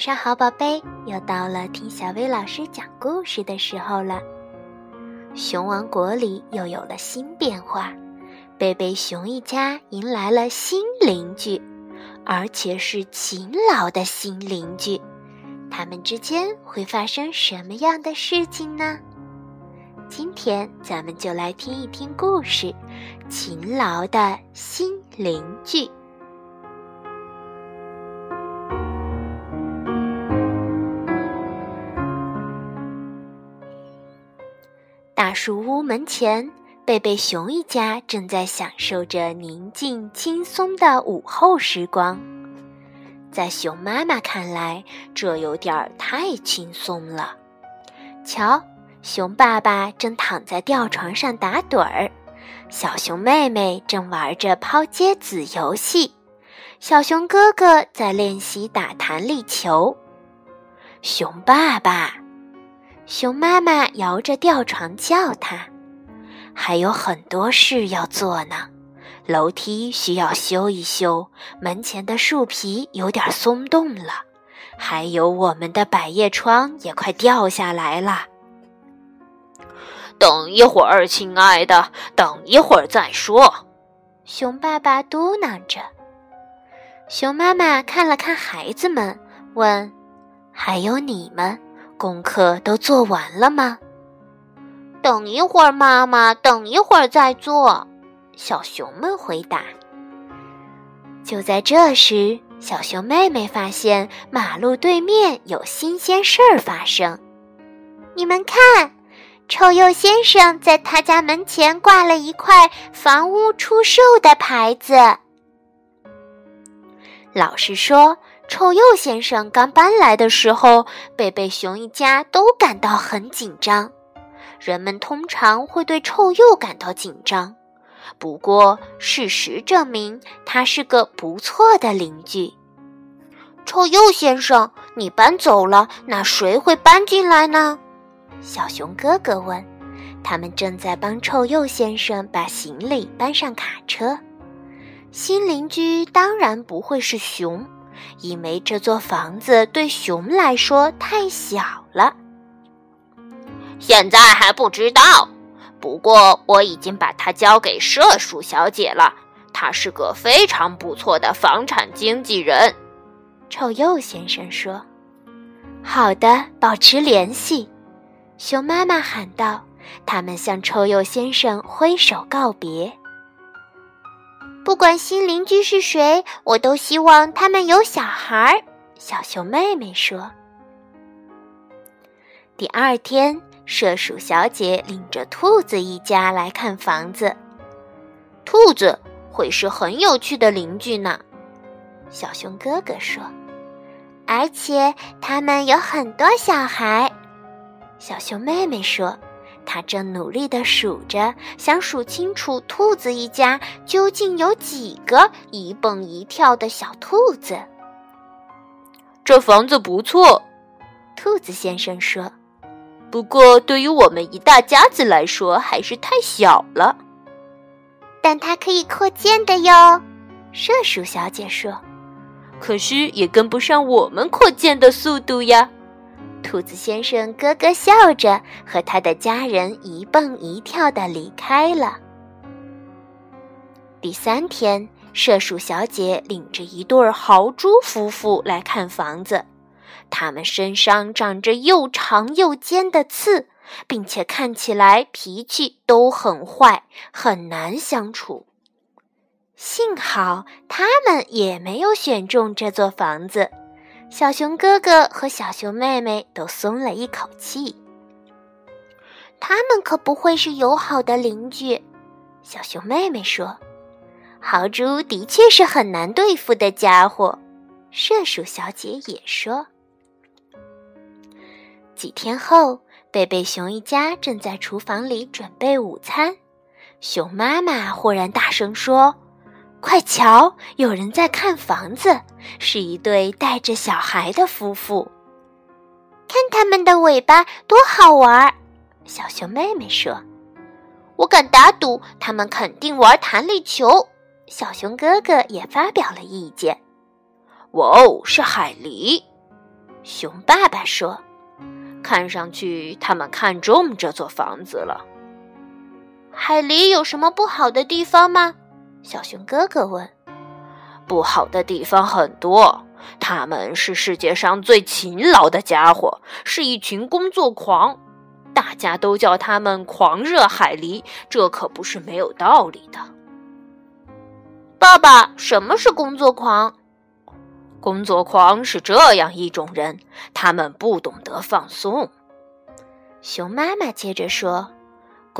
晚上好，宝贝！又到了听小薇老师讲故事的时候了。熊王国里又有了新变化，贝贝熊一家迎来了新邻居，而且是勤劳的新邻居。他们之间会发生什么样的事情呢？今天咱们就来听一听故事《勤劳的新邻居》。大树屋门前，贝贝熊一家正在享受着宁静轻松的午后时光。在熊妈妈看来，这有点太轻松了。瞧，熊爸爸正躺在吊床上打盹儿，小熊妹妹正玩着抛接子游戏，小熊哥哥在练习打弹力球。熊爸爸。熊妈妈摇着吊床叫他，还有很多事要做呢。楼梯需要修一修，门前的树皮有点松动了，还有我们的百叶窗也快掉下来了。等一会儿，亲爱的，等一会儿再说。熊爸爸嘟囔着。熊妈妈看了看孩子们，问：“还有你们？”功课都做完了吗？等一会儿，妈妈，等一会儿再做。小熊们回答。就在这时，小熊妹妹发现马路对面有新鲜事儿发生。你们看，臭鼬先生在他家门前挂了一块“房屋出售”的牌子。老实说。臭鼬先生刚搬来的时候，贝贝熊一家都感到很紧张。人们通常会对臭鼬感到紧张，不过事实证明他是个不错的邻居。臭鼬先生，你搬走了，那谁会搬进来呢？小熊哥哥问。他们正在帮臭鼬先生把行李搬上卡车。新邻居当然不会是熊。因为这座房子对熊来说太小了，现在还不知道。不过我已经把它交给麝鼠小姐了，她是个非常不错的房产经纪人。臭鼬先生说：“好的，保持联系。”熊妈妈喊道。他们向臭鼬先生挥手告别。不管新邻居是谁，我都希望他们有小孩儿。小熊妹妹说。第二天，射鼠小姐领着兔子一家来看房子。兔子会是很有趣的邻居呢，小熊哥哥说。而且他们有很多小孩，小熊妹妹说。他正努力地数着，想数清楚兔子一家究竟有几个一蹦一跳的小兔子。这房子不错，兔子先生说。不过对于我们一大家子来说，还是太小了。但它可以扩建的哟，射鼠小姐说。可是也跟不上我们扩建的速度呀。兔子先生咯咯笑着，和他的家人一蹦一跳的离开了。第三天，射鼠小姐领着一对豪猪夫妇来看房子，他们身上长着又长又尖的刺，并且看起来脾气都很坏，很难相处。幸好他们也没有选中这座房子。小熊哥哥和小熊妹妹都松了一口气。他们可不会是友好的邻居，小熊妹妹说：“豪猪的确是很难对付的家伙。”射鼠小姐也说。几天后，贝贝熊一家正在厨房里准备午餐，熊妈妈忽然大声说。快瞧，有人在看房子，是一对带着小孩的夫妇。看他们的尾巴多好玩儿！小熊妹妹说：“我敢打赌，他们肯定玩弹力球。”小熊哥哥也发表了意见。“哇哦，是海狸！”熊爸爸说：“看上去他们看中这座房子了。”海狸有什么不好的地方吗？小熊哥哥问。“不好的地方很多，他们是世界上最勤劳的家伙，是一群工作狂。大家都叫他们狂热海狸，这可不是没有道理的。”爸爸，什么是工作狂？工作狂是这样一种人，他们不懂得放松。熊妈妈接着说：“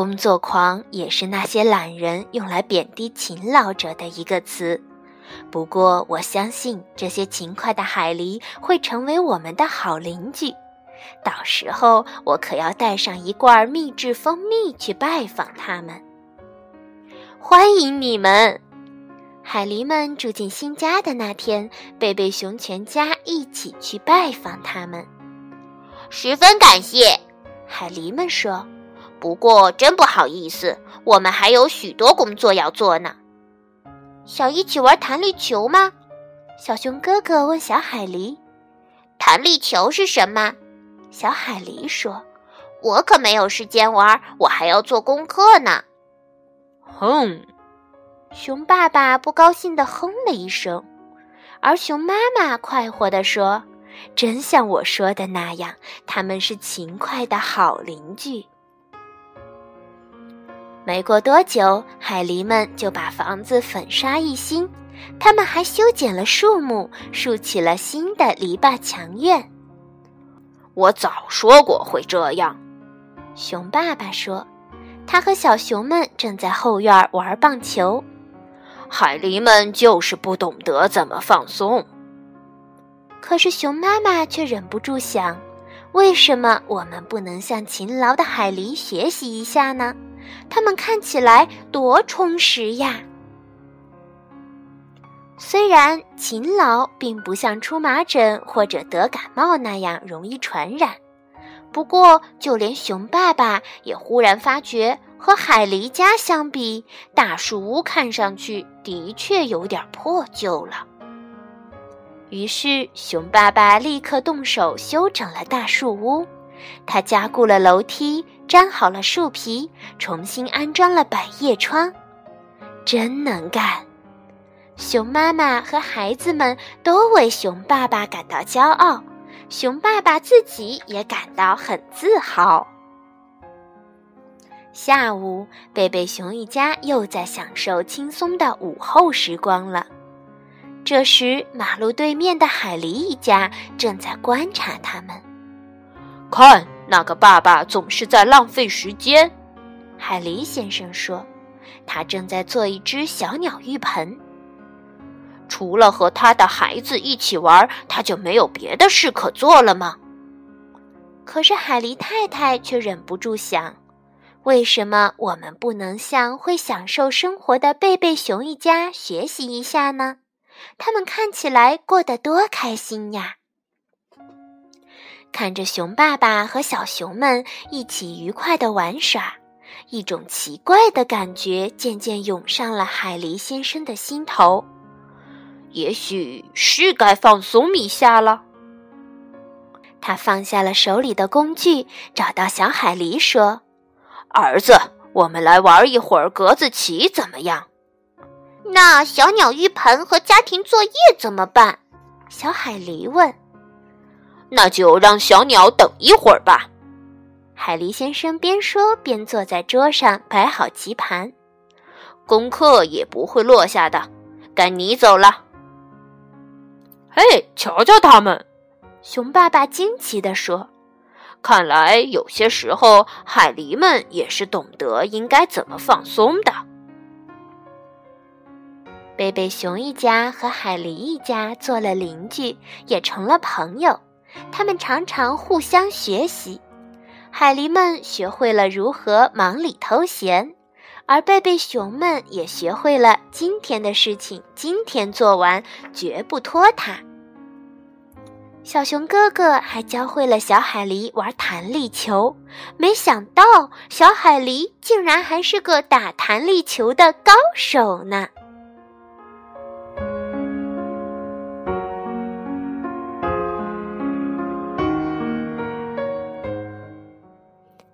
工作狂也是那些懒人用来贬低勤劳者的一个词。不过，我相信这些勤快的海狸会成为我们的好邻居。到时候，我可要带上一罐秘制蜂蜜去拜访他们。欢迎你们！”海狸们住进新家的那天，贝贝熊全家一起去拜访他们。十分感谢，海狸们说。不过真不好意思，我们还有许多工作要做呢。想一起玩弹力球吗？小熊哥哥问小海狸。弹力球是什么？小海狸说。我可没有时间玩，我还要做功课呢。哼。熊爸爸不高兴地哼了一声，而熊妈妈快活地说：“真像我说的那样，他们是勤快的好邻居。”没过多久，海狸们就把房子粉刷一新，他们还修剪了树木，竖起了新的篱笆墙院。我早说过会这样，熊爸爸说：“他和小熊们正在后院玩棒球。”海狸们就是不懂得怎么放松。可是熊妈妈却忍不住想：为什么我们不能向勤劳的海狸学习一下呢？他们看起来多充实呀！虽然勤劳并不像出麻疹或者得感冒那样容易传染，不过就连熊爸爸也忽然发觉。和海狸家相比，大树屋看上去的确有点破旧了。于是，熊爸爸立刻动手修整了大树屋。他加固了楼梯，粘好了树皮，重新安装了百叶窗。真能干！熊妈妈和孩子们都为熊爸爸感到骄傲，熊爸爸自己也感到很自豪。下午，贝贝熊一家又在享受轻松的午后时光了。这时，马路对面的海狸一家正在观察他们。看，那个爸爸总是在浪费时间。海狸先生说：“他正在做一只小鸟浴盆。除了和他的孩子一起玩，他就没有别的事可做了吗？”可是，海狸太太却忍不住想。为什么我们不能向会享受生活的贝贝熊一家学习一下呢？他们看起来过得多开心呀！看着熊爸爸和小熊们一起愉快的玩耍，一种奇怪的感觉渐渐涌上了海狸先生的心头。也许是该放松一下了。他放下了手里的工具，找到小海狸说。儿子，我们来玩一会儿格子棋怎么样？那小鸟浴盆和家庭作业怎么办？小海狸问。那就让小鸟等一会儿吧。海狸先生边说边坐在桌上摆好棋盘。功课也不会落下的。该你走了。嘿，瞧瞧他们！熊爸爸惊奇地说。看来有些时候，海狸们也是懂得应该怎么放松的。贝贝熊一家和海狸一家做了邻居，也成了朋友。他们常常互相学习。海狸们学会了如何忙里偷闲，而贝贝熊们也学会了今天的事情今天做完，绝不拖沓。小熊哥哥还教会了小海狸玩弹力球，没想到小海狸竟然还是个打弹力球的高手呢。